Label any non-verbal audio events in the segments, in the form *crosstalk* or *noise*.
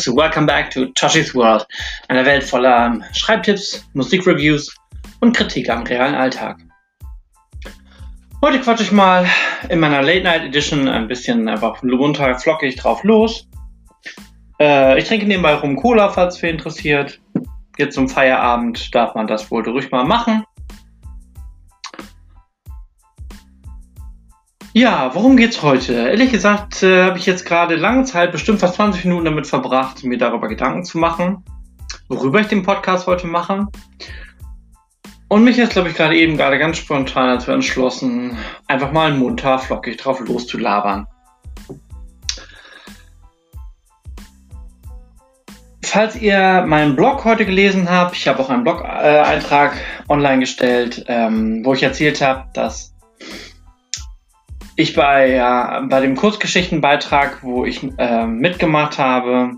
Greetings, welcome back to Toshi's World, einer Welt voller Schreibtipps, Musikreviews und Kritik am realen Alltag. Heute quatsche ich mal in meiner Late Night Edition ein bisschen einfach munter, flockig drauf los. Äh, ich trinke nebenbei rum Cola, falls wer interessiert. Jetzt zum Feierabend darf man das wohl ruhig mal machen. Ja, worum geht's heute? Ehrlich gesagt äh, habe ich jetzt gerade lange Zeit, bestimmt fast 20 Minuten damit verbracht, mir darüber Gedanken zu machen, worüber ich den Podcast heute mache. Und mich jetzt, glaube ich, gerade eben gerade ganz spontan dazu entschlossen, einfach mal munter, flockig drauf loszulabern. Falls ihr meinen Blog heute gelesen habt, ich habe auch einen Blog-Eintrag äh, online gestellt, ähm, wo ich erzählt habe, dass ich bei, ja, bei dem Kurzgeschichtenbeitrag, wo ich äh, mitgemacht habe,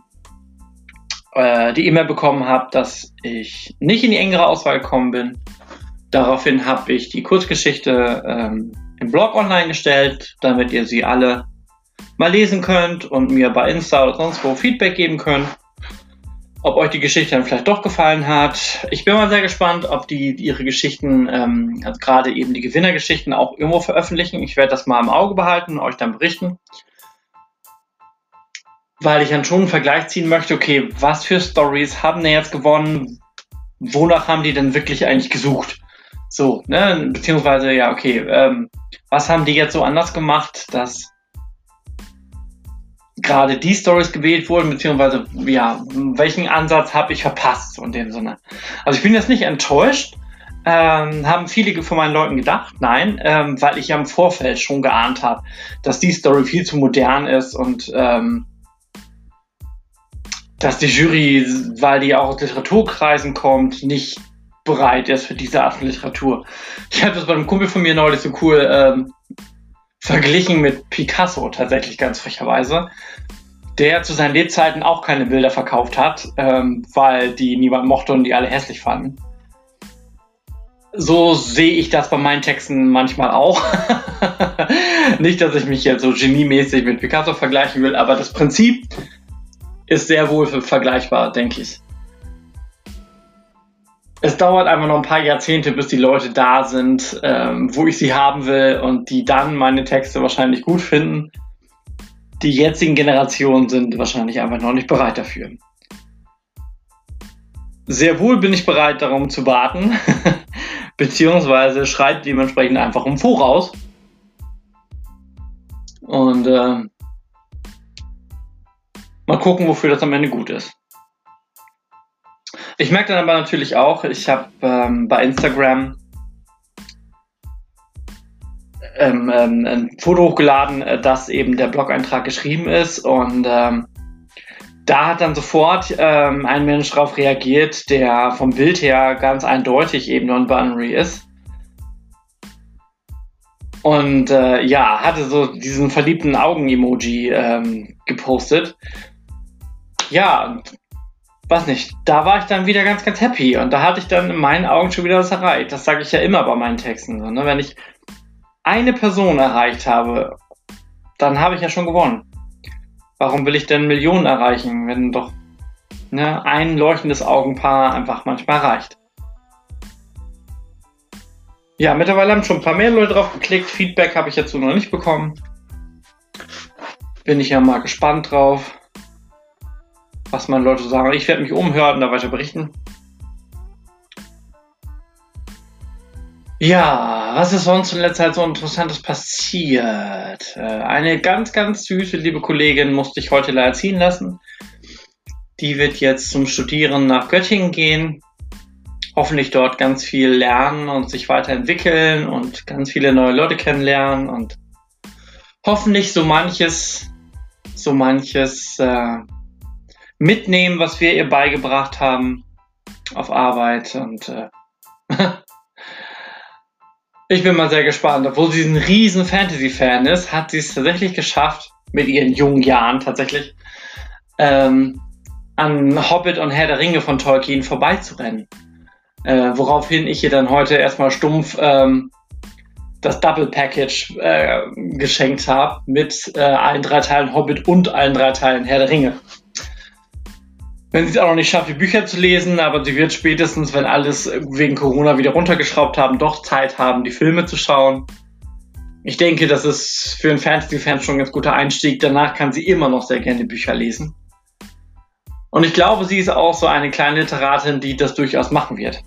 äh, die E-Mail bekommen habe, dass ich nicht in die engere Auswahl gekommen bin. Daraufhin habe ich die Kurzgeschichte ähm, im Blog online gestellt, damit ihr sie alle mal lesen könnt und mir bei Insta oder sonst wo Feedback geben könnt ob euch die Geschichte dann vielleicht doch gefallen hat. Ich bin mal sehr gespannt, ob die, ihre Geschichten, ähm, also gerade eben die Gewinnergeschichten auch irgendwo veröffentlichen. Ich werde das mal im Auge behalten und euch dann berichten. Weil ich dann schon einen Vergleich ziehen möchte, okay, was für Stories haben denn jetzt gewonnen? Wonach haben die denn wirklich eigentlich gesucht? So, ne, beziehungsweise, ja, okay, ähm, was haben die jetzt so anders gemacht, dass gerade die Stories gewählt wurden, beziehungsweise ja, welchen Ansatz habe ich verpasst in dem Sinne. Also ich bin jetzt nicht enttäuscht, ähm, haben viele von meinen Leuten gedacht, nein, ähm, weil ich ja im Vorfeld schon geahnt habe, dass die Story viel zu modern ist und ähm, dass die Jury, weil die auch aus Literaturkreisen kommt, nicht bereit ist für diese Art von Literatur. Ich habe das bei einem Kumpel von mir neulich so cool ähm, verglichen mit Picasso tatsächlich ganz frecherweise, der zu seinen Lebzeiten auch keine Bilder verkauft hat, ähm, weil die niemand mochte und die alle hässlich fanden. So sehe ich das bei meinen Texten manchmal auch. *laughs* Nicht, dass ich mich jetzt so geniemäßig mit Picasso vergleichen will, aber das Prinzip ist sehr wohl vergleichbar, denke ich es dauert einfach noch ein paar Jahrzehnte, bis die Leute da sind, ähm, wo ich sie haben will und die dann meine Texte wahrscheinlich gut finden. Die jetzigen Generationen sind wahrscheinlich einfach noch nicht bereit dafür. Sehr wohl bin ich bereit, darum zu warten, *laughs* beziehungsweise schreibt dementsprechend einfach im Voraus. Und äh, mal gucken, wofür das am Ende gut ist. Ich merke dann aber natürlich auch, ich habe ähm, bei Instagram ähm, ähm, ein Foto hochgeladen, äh, dass eben der Blog-Eintrag geschrieben ist und ähm, da hat dann sofort ähm, ein Mensch darauf reagiert, der vom Bild her ganz eindeutig eben non-binary ist. Und äh, ja, hatte so diesen verliebten Augen-Emoji ähm, gepostet. Ja, weiß nicht, da war ich dann wieder ganz, ganz happy und da hatte ich dann in meinen Augen schon wieder was erreicht. Das sage ich ja immer bei meinen Texten. So, ne? Wenn ich eine Person erreicht habe, dann habe ich ja schon gewonnen. Warum will ich denn Millionen erreichen, wenn doch ne, ein leuchtendes Augenpaar einfach manchmal reicht? Ja, mittlerweile haben schon ein paar mehr Leute drauf geklickt. Feedback habe ich so noch nicht bekommen. Bin ich ja mal gespannt drauf was meine Leute sagen. Ich werde mich umhören und da weiter berichten. Ja, was ist sonst in letzter Zeit so Interessantes passiert? Äh, eine ganz, ganz süße liebe Kollegin musste ich heute leider ziehen lassen. Die wird jetzt zum Studieren nach Göttingen gehen. Hoffentlich dort ganz viel lernen und sich weiterentwickeln und ganz viele neue Leute kennenlernen und hoffentlich so manches, so manches äh, mitnehmen, was wir ihr beigebracht haben auf Arbeit. Und äh, *laughs* ich bin mal sehr gespannt. Obwohl sie ein riesen Fantasy-Fan ist, hat sie es tatsächlich geschafft, mit ihren jungen Jahren tatsächlich, ähm, an Hobbit und Herr der Ringe von Tolkien vorbeizurennen. Äh, woraufhin ich ihr dann heute erstmal stumpf ähm, das Double Package äh, geschenkt habe mit äh, allen drei Teilen Hobbit und allen drei Teilen Herr der Ringe. Wenn sie es auch noch nicht schafft, die Bücher zu lesen, aber sie wird spätestens, wenn alles wegen Corona wieder runtergeschraubt haben, doch Zeit haben, die Filme zu schauen. Ich denke, das ist für einen Fantasy-Fan schon ein ganz guter Einstieg. Danach kann sie immer noch sehr gerne Bücher lesen. Und ich glaube, sie ist auch so eine kleine Literatin, die das durchaus machen wird.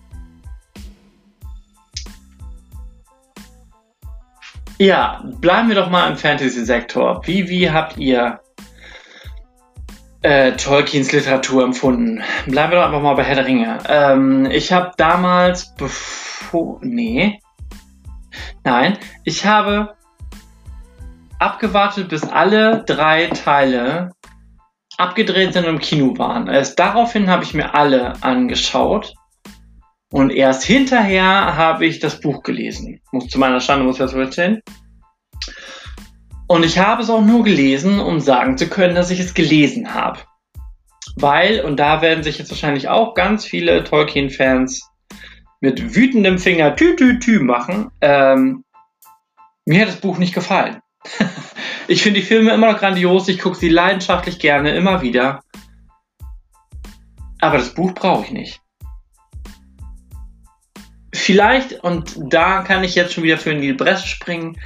Ja, bleiben wir doch mal im Fantasy-Sektor. Wie, wie habt ihr äh, Tolkiens Literatur empfunden? Bleiben wir doch einfach mal bei Herr der Ringe. Ähm, ich habe damals, bevor, nee, nein, ich habe abgewartet, bis alle drei Teile abgedreht sind und im Kino waren. Erst daraufhin habe ich mir alle angeschaut und erst hinterher habe ich das Buch gelesen. Muss zu meiner Schande, muss ich das erzählen. Und ich habe es auch nur gelesen, um sagen zu können, dass ich es gelesen habe. Weil, und da werden sich jetzt wahrscheinlich auch ganz viele Tolkien-Fans mit wütendem Finger tü tü tü machen, ähm, mir hat das Buch nicht gefallen. *laughs* ich finde die Filme immer noch grandios, ich gucke sie leidenschaftlich gerne, immer wieder. Aber das Buch brauche ich nicht. Vielleicht, und da kann ich jetzt schon wieder für in die Bresche springen,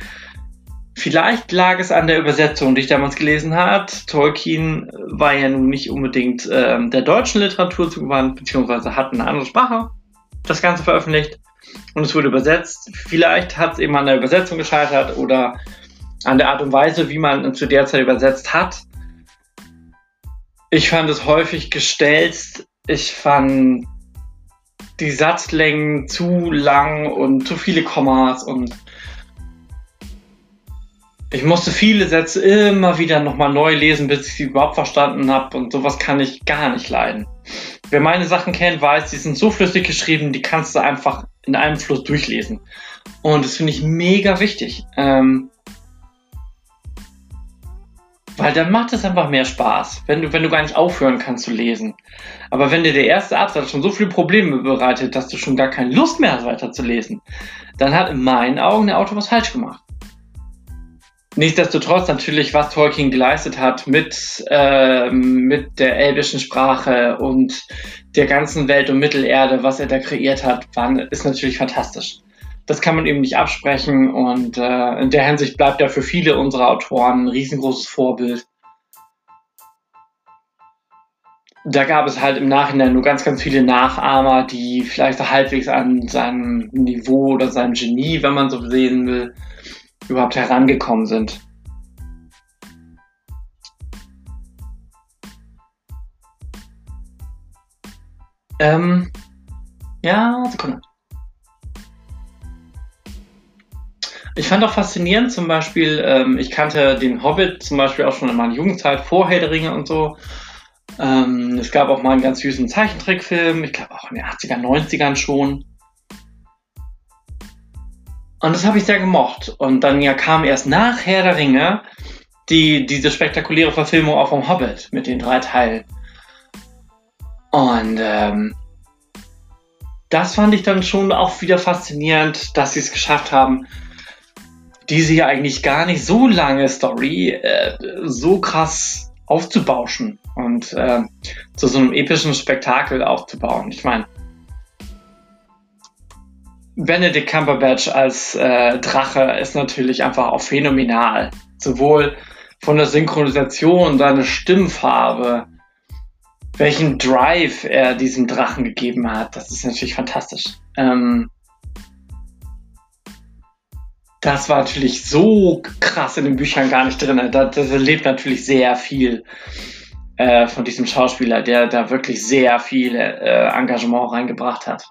vielleicht lag es an der Übersetzung, die ich damals gelesen habe. Tolkien war ja nun nicht unbedingt ähm, der deutschen Literatur zugewandt, beziehungsweise hat eine andere Sprache das Ganze veröffentlicht und es wurde übersetzt. Vielleicht hat es eben an der Übersetzung gescheitert oder an der Art und Weise, wie man zu der Zeit übersetzt hat. Ich fand es häufig gestellt. Ich fand die Satzlängen zu lang und zu viele Kommas und ich musste viele Sätze immer wieder nochmal neu lesen, bis ich sie überhaupt verstanden habe und sowas kann ich gar nicht leiden. Wer meine Sachen kennt, weiß, die sind so flüssig geschrieben, die kannst du einfach in einem Fluss durchlesen. Und das finde ich mega wichtig. Ähm, weil dann macht es einfach mehr Spaß, wenn du, wenn du gar nicht aufhören kannst zu lesen. Aber wenn dir der erste Absatz schon so viele Probleme bereitet, dass du schon gar keine Lust mehr hast, weiter zu lesen, dann hat in meinen Augen der Autor was falsch gemacht. Nichtsdestotrotz natürlich, was Tolkien geleistet hat mit, äh, mit der elbischen Sprache und der ganzen Welt und Mittelerde, was er da kreiert hat, war, ist natürlich fantastisch das kann man eben nicht absprechen und äh, in der Hinsicht bleibt er für viele unserer Autoren ein riesengroßes Vorbild. Da gab es halt im Nachhinein nur ganz, ganz viele Nachahmer, die vielleicht halbwegs an seinem Niveau oder seinem Genie, wenn man so sehen will, überhaupt herangekommen sind. Ähm, ja, Sekunde. Ich fand auch faszinierend zum Beispiel, ähm, ich kannte den Hobbit zum Beispiel auch schon in meiner Jugendzeit vor Herr der Ringe und so. Ähm, es gab auch mal einen ganz süßen Zeichentrickfilm, ich glaube auch in den 80er, 90ern schon. Und das habe ich sehr gemocht. Und dann ja kam erst nach Herr der Ringe die, diese spektakuläre Verfilmung auch vom Hobbit mit den drei Teilen. Und ähm, das fand ich dann schon auch wieder faszinierend, dass sie es geschafft haben, diese ja eigentlich gar nicht so lange Story äh, so krass aufzubauschen und äh, zu so einem epischen Spektakel aufzubauen. Ich meine, Benedict Cumberbatch als äh, Drache ist natürlich einfach auch phänomenal. Sowohl von der Synchronisation, seine Stimmfarbe, welchen Drive er diesem Drachen gegeben hat, das ist natürlich fantastisch. Ähm, das war natürlich so krass in den Büchern gar nicht drin. Da, da lebt natürlich sehr viel äh, von diesem Schauspieler, der da wirklich sehr viel äh, Engagement reingebracht hat.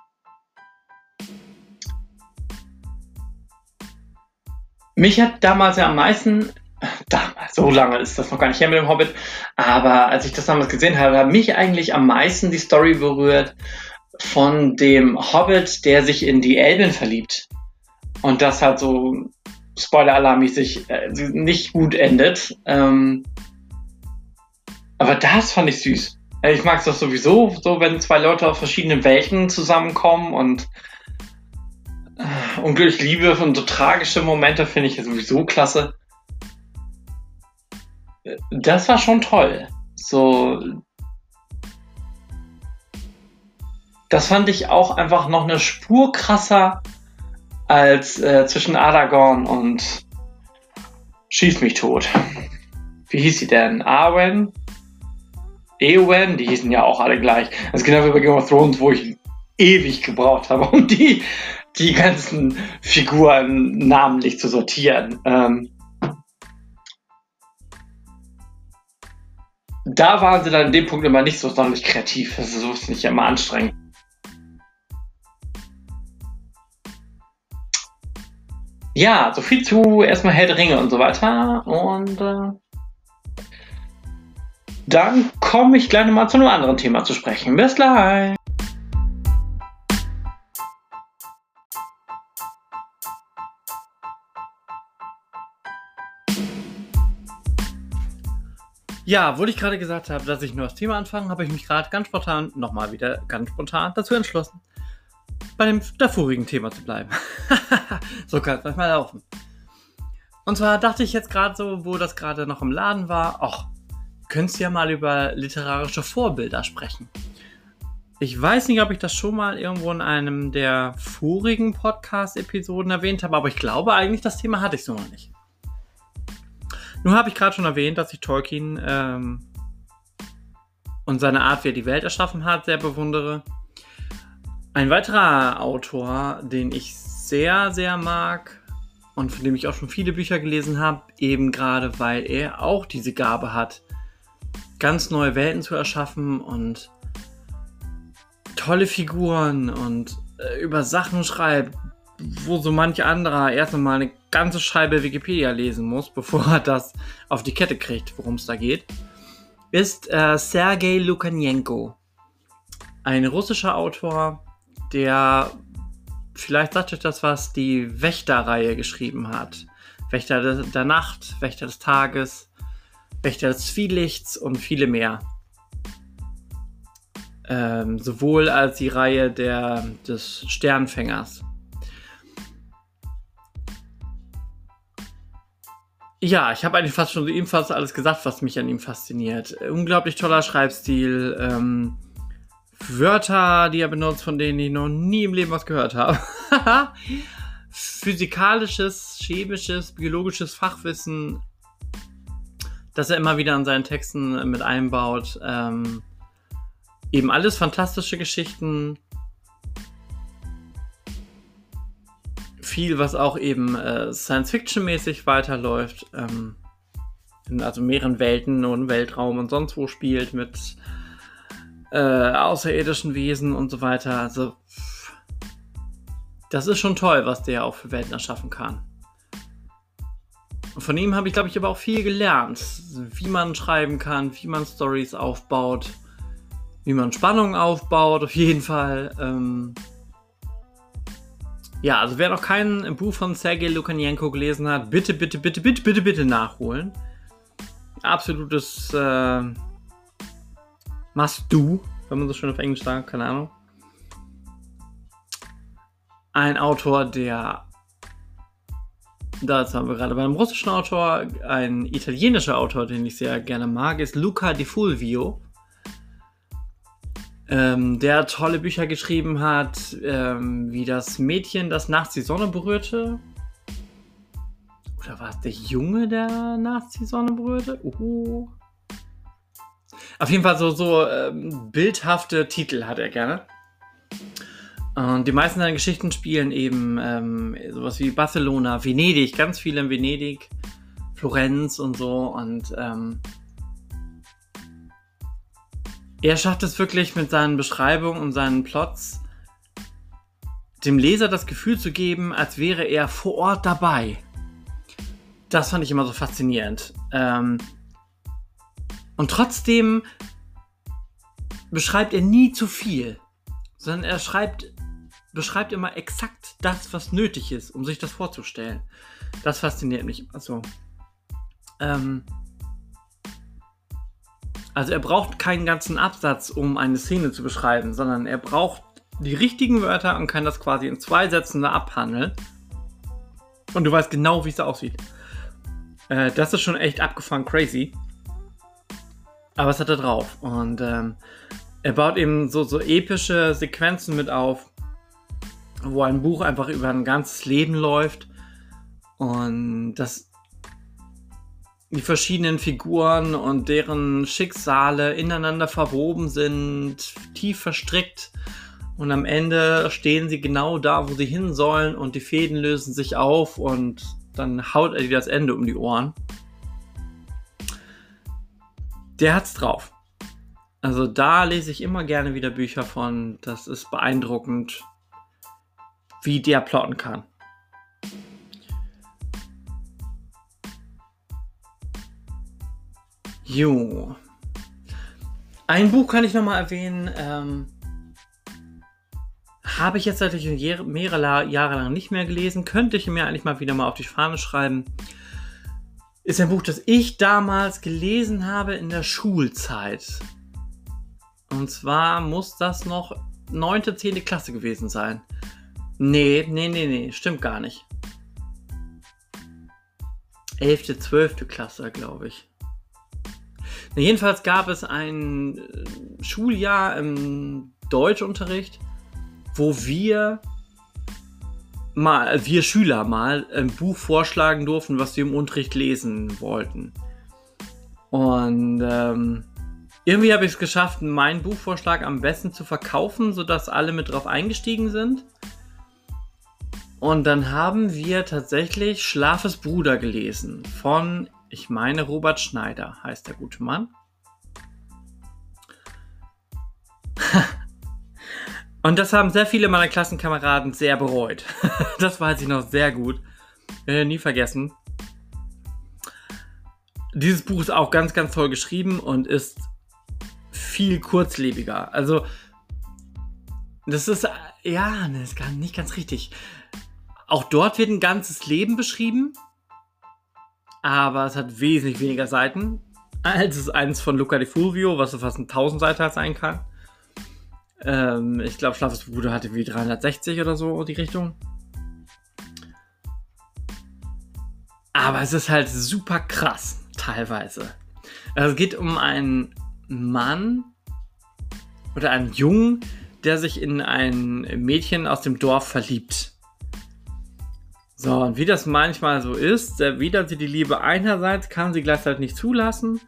Mich hat damals ja am meisten, damals, so lange ist das noch gar nicht her mit dem Hobbit, aber als ich das damals gesehen habe, hat mich eigentlich am meisten die Story berührt von dem Hobbit, der sich in die Elben verliebt. Und das hat so Spoiler-alarmmäßig äh, nicht gut endet. Ähm, aber das fand ich süß. Ich mag es doch sowieso, so wenn zwei Leute aus verschiedenen Welten zusammenkommen und unglücklich Liebe und so tragische Momente finde ich sowieso klasse. Das war schon toll. So das fand ich auch einfach noch eine Spur krasser als äh, zwischen Aragorn und Schieß mich tot. Wie hieß sie denn? Arwen? Eowyn? Die hießen ja auch alle gleich. Das ist genau wie bei Game of Thrones, wo ich ewig gebraucht habe, *laughs* um die, die ganzen Figuren namentlich zu sortieren. Ähm, da waren sie dann in dem Punkt immer nicht so sonderlich kreativ. Das ist so nicht immer anstrengend. Ja, so viel zu erstmal Herr der Ringe und so weiter. Und äh, dann komme ich gleich nochmal zu einem anderen Thema zu sprechen. Bis gleich. Ja, wo ich gerade gesagt habe, dass ich nur das Thema anfange, habe ich mich gerade ganz spontan, nochmal wieder ganz spontan dazu entschlossen, bei dem davorigen Thema zu bleiben. *laughs* so kann es manchmal laufen. Und zwar dachte ich jetzt gerade so, wo das gerade noch im Laden war, ach, könntest ja mal über literarische Vorbilder sprechen. Ich weiß nicht, ob ich das schon mal irgendwo in einem der vorigen Podcast-Episoden erwähnt habe, aber ich glaube eigentlich, das Thema hatte ich so noch nicht. Nun habe ich gerade schon erwähnt, dass ich Tolkien ähm, und seine Art, wie er die Welt erschaffen hat, sehr bewundere. Ein weiterer Autor, den ich sehr, sehr mag und von dem ich auch schon viele Bücher gelesen habe, eben gerade weil er auch diese Gabe hat, ganz neue Welten zu erschaffen und tolle Figuren und äh, über Sachen schreibt, wo so manch anderer erst einmal eine ganze Scheibe Wikipedia lesen muss, *laughs* bevor er das auf die Kette kriegt, worum es da geht, ist äh, Sergei Lukanenko. Ein russischer Autor, der vielleicht sagt euch das was, die Wächter-Reihe geschrieben hat. Wächter der Nacht, Wächter des Tages, Wächter des Zwielichts und viele mehr. Ähm, sowohl als die Reihe der, des Sternfängers. Ja, ich habe eigentlich fast schon ebenfalls alles gesagt, was mich an ihm fasziniert. Unglaublich toller Schreibstil, ähm, Wörter, die er benutzt, von denen ich noch nie im Leben was gehört habe. *laughs* Physikalisches, chemisches, biologisches Fachwissen, das er immer wieder in seinen Texten mit einbaut. Ähm, eben alles fantastische Geschichten, viel, was auch eben äh, Science-Fiction-mäßig weiterläuft. Ähm, in also mehreren Welten und Weltraum und sonst wo spielt mit äh, außerirdischen Wesen und so weiter. Also, das ist schon toll, was der auch für Welten erschaffen kann. Und von ihm habe ich, glaube ich, aber auch viel gelernt. Wie man schreiben kann, wie man Stories aufbaut, wie man Spannung aufbaut, auf jeden Fall. Ähm, ja, also wer noch kein Buch von Sergei Lukanenko gelesen hat, bitte, bitte, bitte, bitte, bitte, bitte nachholen. Absolutes äh, Must-Do, wenn man so schön auf Englisch sagt, keine Ahnung. Ein Autor, der, da haben wir gerade bei einem russischen Autor, ein italienischer Autor, den ich sehr gerne mag, ist Luca Di Fulvio ähm, der tolle Bücher geschrieben hat, ähm, wie das Mädchen, das nachts die Sonne berührte. Oder war es der Junge, der nachts die Sonne berührte? Uh. Auf jeden Fall so, so ähm, bildhafte Titel hat er gerne. Und die meisten seiner Geschichten spielen eben ähm, sowas wie Barcelona, Venedig, ganz viel in Venedig, Florenz und so. Und ähm, er schafft es wirklich mit seinen Beschreibungen und seinen Plots, dem Leser das Gefühl zu geben, als wäre er vor Ort dabei. Das fand ich immer so faszinierend. Ähm und trotzdem beschreibt er nie zu viel, sondern er schreibt, beschreibt immer exakt das, was nötig ist, um sich das vorzustellen. Das fasziniert mich immer so. Ähm also er braucht keinen ganzen Absatz, um eine Szene zu beschreiben, sondern er braucht die richtigen Wörter und kann das quasi in zwei Sätzen da abhandeln. Und du weißt genau, wie es da aussieht. Äh, das ist schon echt abgefahren crazy. Aber es hat er drauf. Und ähm, er baut eben so, so epische Sequenzen mit auf, wo ein Buch einfach über ein ganzes Leben läuft und das die verschiedenen Figuren und deren Schicksale ineinander verwoben sind, tief verstrickt und am Ende stehen sie genau da, wo sie hin sollen und die Fäden lösen sich auf und dann haut er dir das Ende um die Ohren. Der hat's drauf. Also da lese ich immer gerne wieder Bücher von. Das ist beeindruckend, wie der plotten kann. Jo. Ein Buch kann ich nochmal erwähnen. Ähm, habe ich jetzt natürlich mehrere Jahre lang nicht mehr gelesen. Könnte ich mir eigentlich mal wieder mal auf die Fahne schreiben. Ist ein Buch, das ich damals gelesen habe in der Schulzeit. Und zwar muss das noch 9., 10. Klasse gewesen sein. Nee, nee, nee, nee, stimmt gar nicht. 11., 12. Klasse, glaube ich. Jedenfalls gab es ein äh, Schuljahr im Deutschunterricht, wo wir mal, wir Schüler mal ein Buch vorschlagen durften, was wir im Unterricht lesen wollten. Und ähm, irgendwie habe ich es geschafft, meinen Buchvorschlag am besten zu verkaufen, sodass alle mit drauf eingestiegen sind. Und dann haben wir tatsächlich Schlafes Bruder gelesen von ich meine, Robert Schneider heißt der gute Mann. *laughs* Und das haben sehr viele meiner Klassenkameraden sehr bereut. *laughs* das weiß ich noch sehr gut. Werde nie vergessen. Dieses Buch ist auch ganz, ganz toll geschrieben und ist viel kurzlebiger. Also, das ist, ja, das ist nicht ganz richtig. Auch dort wird ein ganzes Leben beschrieben aber es hat wesentlich weniger Seiten als es eins von Luca di Fulvio, was so fast ein 1000 Seiten sein kann. Ähm, ich glaube, Schlafes Bruder hatte wie 360 oder so die Richtung. Aber es ist halt super krass, teilweise. Also es geht um einen Mann oder einen Jungen, der sich in ein Mädchen aus dem Dorf verliebt. So, und wie das manchmal so ist, erwidert sie die Liebe einerseits, kann sie gleichzeitig nicht zulassen.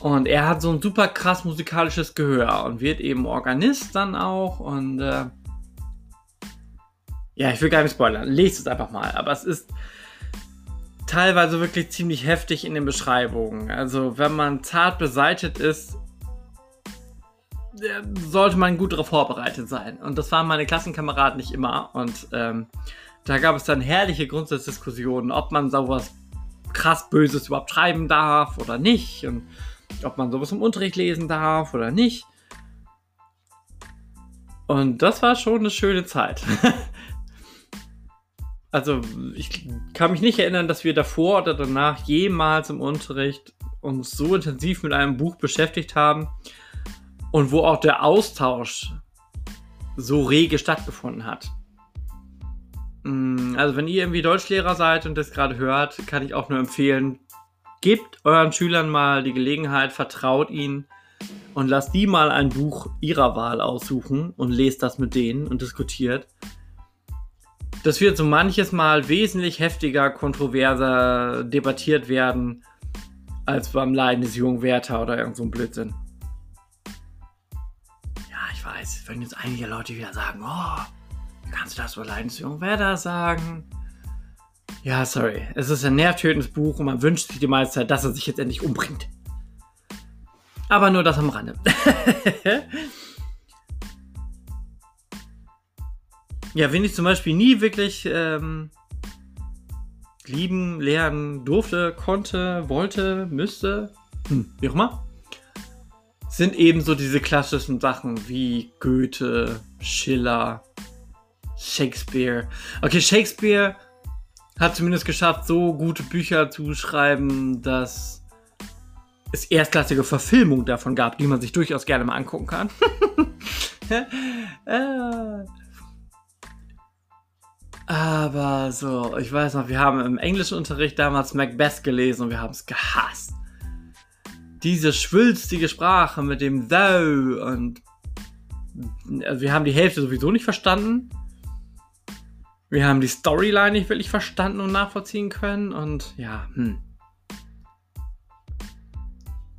Und er hat so ein super krass musikalisches Gehör und wird eben Organist dann auch. Und äh, ja, ich will gar nicht spoilern, lest es einfach mal. Aber es ist teilweise wirklich ziemlich heftig in den Beschreibungen. Also, wenn man zart beseitet ist, sollte man gut darauf vorbereitet sein. Und das waren meine Klassenkameraden nicht immer. Und ähm, da gab es dann herrliche Grundsatzdiskussionen, ob man sowas krass Böses überhaupt schreiben darf oder nicht und ob man sowas im Unterricht lesen darf oder nicht. Und das war schon eine schöne Zeit. *laughs* also ich kann mich nicht erinnern, dass wir davor oder danach jemals im Unterricht uns so intensiv mit einem Buch beschäftigt haben und wo auch der Austausch so rege stattgefunden hat. Mm, also wenn ihr irgendwie Deutschlehrer seid und das gerade hört, kann ich auch nur empfehlen, gebt euren Schülern mal die Gelegenheit, vertraut ihnen und lasst die mal ein Buch ihrer Wahl aussuchen und lest das mit denen und diskutiert. Das wird so manches Mal wesentlich heftiger, kontroverser debattiert werden, als beim Leiden des jungen Werther oder irgend so ein Blödsinn. Ja, ich weiß, wenn jetzt einige Leute wieder sagen, oh, Kannst du das über Leidensjung Werder sagen? Ja, sorry. Es ist ein nervtötendes Buch und man wünscht sich die meiste Zeit, dass er sich jetzt endlich umbringt. Aber nur das am Rande. *laughs* ja, wenn ich zum Beispiel nie wirklich ähm, lieben, lernen durfte, konnte, wollte, müsste, hm, wie auch immer, sind ebenso diese klassischen Sachen wie Goethe, Schiller, Shakespeare. Okay, Shakespeare hat zumindest geschafft, so gute Bücher zu schreiben, dass es erstklassige Verfilmungen davon gab, die man sich durchaus gerne mal angucken kann. *laughs* Äh. Aber so, ich weiß noch, wir haben im Englischunterricht damals Macbeth gelesen und wir haben es gehasst. diese schwülstige Sprache mit dem Thou und also wir haben die Hälfte sowieso nicht verstanden. Wir haben die Storyline nicht wirklich verstanden und nachvollziehen können und ja, hm.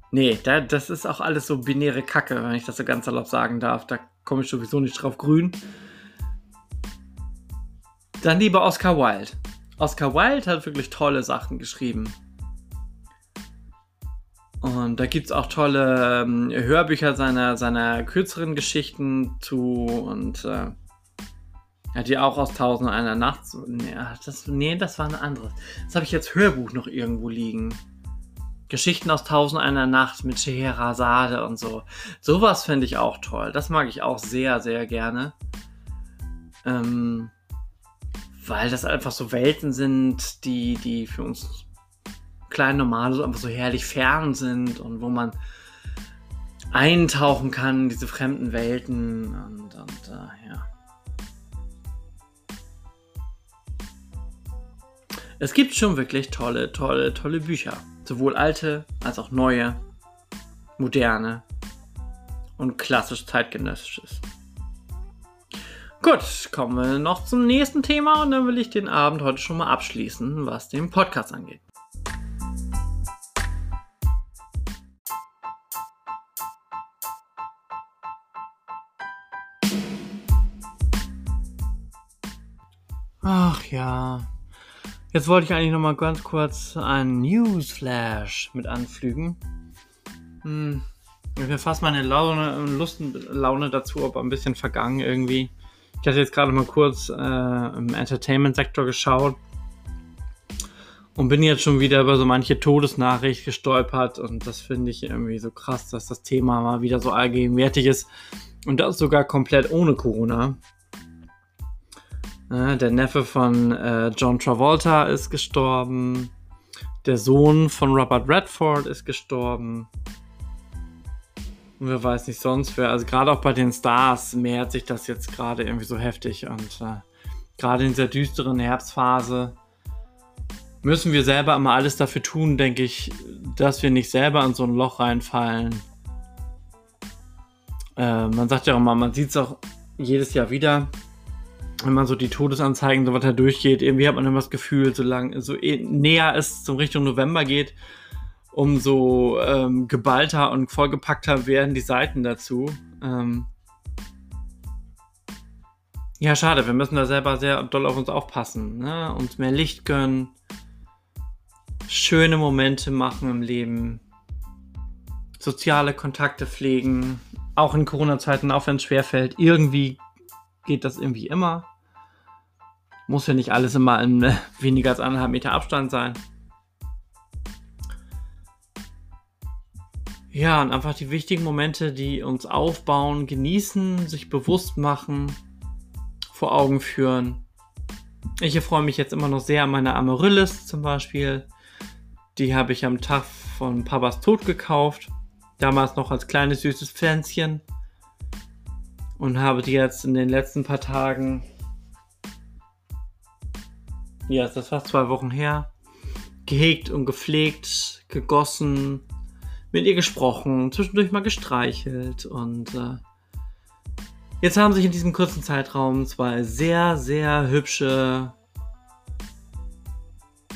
Nee, da, das ist auch alles so binäre Kacke, wenn ich das so ganz erlaubt sagen darf. Da komme ich sowieso nicht drauf grün. Dann lieber Oscar Wilde. Oscar Wilde hat wirklich tolle Sachen geschrieben. Und da gibt es auch tolle ähm, Hörbücher seiner, seiner kürzeren Geschichten zu und äh, hat die auch aus Tausend einer Nacht. Nee das, nee, das war ein anderes. Das habe ich jetzt Hörbuch noch irgendwo liegen. Geschichten aus Tausend einer Nacht mit Scheherazade und so. Sowas finde ich auch toll. Das mag ich auch sehr, sehr gerne. Ähm, weil das einfach so Welten sind, die, die für uns kleinen Normale so einfach so herrlich fern sind und wo man eintauchen kann in diese fremden Welten und, und äh, ja. Es gibt schon wirklich tolle, tolle, tolle Bücher. Sowohl alte als auch neue, moderne und klassisch zeitgenössisches. Gut, kommen wir noch zum nächsten Thema und dann will ich den Abend heute schon mal abschließen, was den Podcast angeht. Ach ja, Jetzt wollte ich eigentlich noch mal ganz kurz einen Newsflash mit anflügen. Hm. Mir fast meine Laune, Lust, Laune dazu aber ein bisschen vergangen irgendwie. Ich hatte jetzt gerade mal kurz äh, im Entertainment-Sektor geschaut und bin jetzt schon wieder über so manche Todesnachricht gestolpert und das finde ich irgendwie so krass, dass das Thema mal wieder so allgegenwärtig ist und das sogar komplett ohne Corona. Ne, der Neffe von äh, John Travolta ist gestorben. Der Sohn von Robert Redford ist gestorben. Und wer weiß nicht sonst wer. Also gerade auch bei den Stars mehrt sich das jetzt gerade irgendwie so heftig. Und äh, gerade in dieser düsteren Herbstphase müssen wir selber immer alles dafür tun, denke ich, dass wir nicht selber in so ein Loch reinfallen. Äh, man sagt ja auch immer, man sieht es auch jedes Jahr wieder wenn man so die Todesanzeigen so weiter durchgeht, irgendwie hat man immer das Gefühl, solange so eh näher es zum Richtung November geht, umso ähm, geballter und vollgepackter werden die Seiten dazu. Ähm ja, schade, wir müssen da selber sehr doll auf uns aufpassen, ne? uns mehr Licht gönnen, schöne Momente machen im Leben, soziale Kontakte pflegen, auch in Corona-Zeiten, auch wenn es schwerfällt, irgendwie geht das irgendwie immer. Muss ja nicht alles immer in äh, weniger als anderthalb Meter Abstand sein. Ja, und einfach die wichtigen Momente, die uns aufbauen, genießen, sich bewusst machen, vor Augen führen. Ich freue mich jetzt immer noch sehr an meine Amaryllis zum Beispiel. Die habe ich am Tag von Papas Tod gekauft. Damals noch als kleines süßes Pflänzchen. Und habe die jetzt in den letzten paar Tagen ja, das fast zwei Wochen her, gehegt und gepflegt, gegossen, mit ihr gesprochen, zwischendurch mal gestreichelt und äh, jetzt haben sich in diesem kurzen Zeitraum zwei sehr, sehr hübsche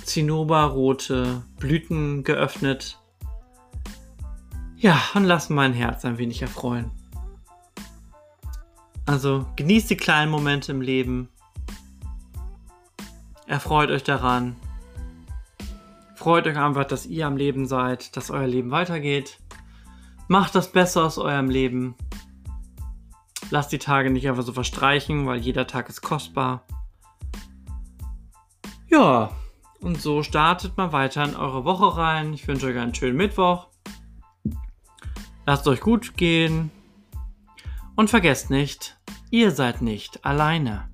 zinnoberrote Blüten geöffnet. Ja, und lassen mein Herz ein wenig erfreuen. Also genießt die kleinen Momente im Leben Erfreut euch daran. Freut euch einfach, dass ihr am Leben seid, dass euer Leben weitergeht. Macht das Beste aus eurem Leben. Lasst die Tage nicht einfach so verstreichen, weil jeder Tag ist kostbar. Ja, und so startet mal weiter in eure Woche rein. Ich wünsche euch einen schönen Mittwoch. Lasst euch gut gehen. Und vergesst nicht, ihr seid nicht alleine.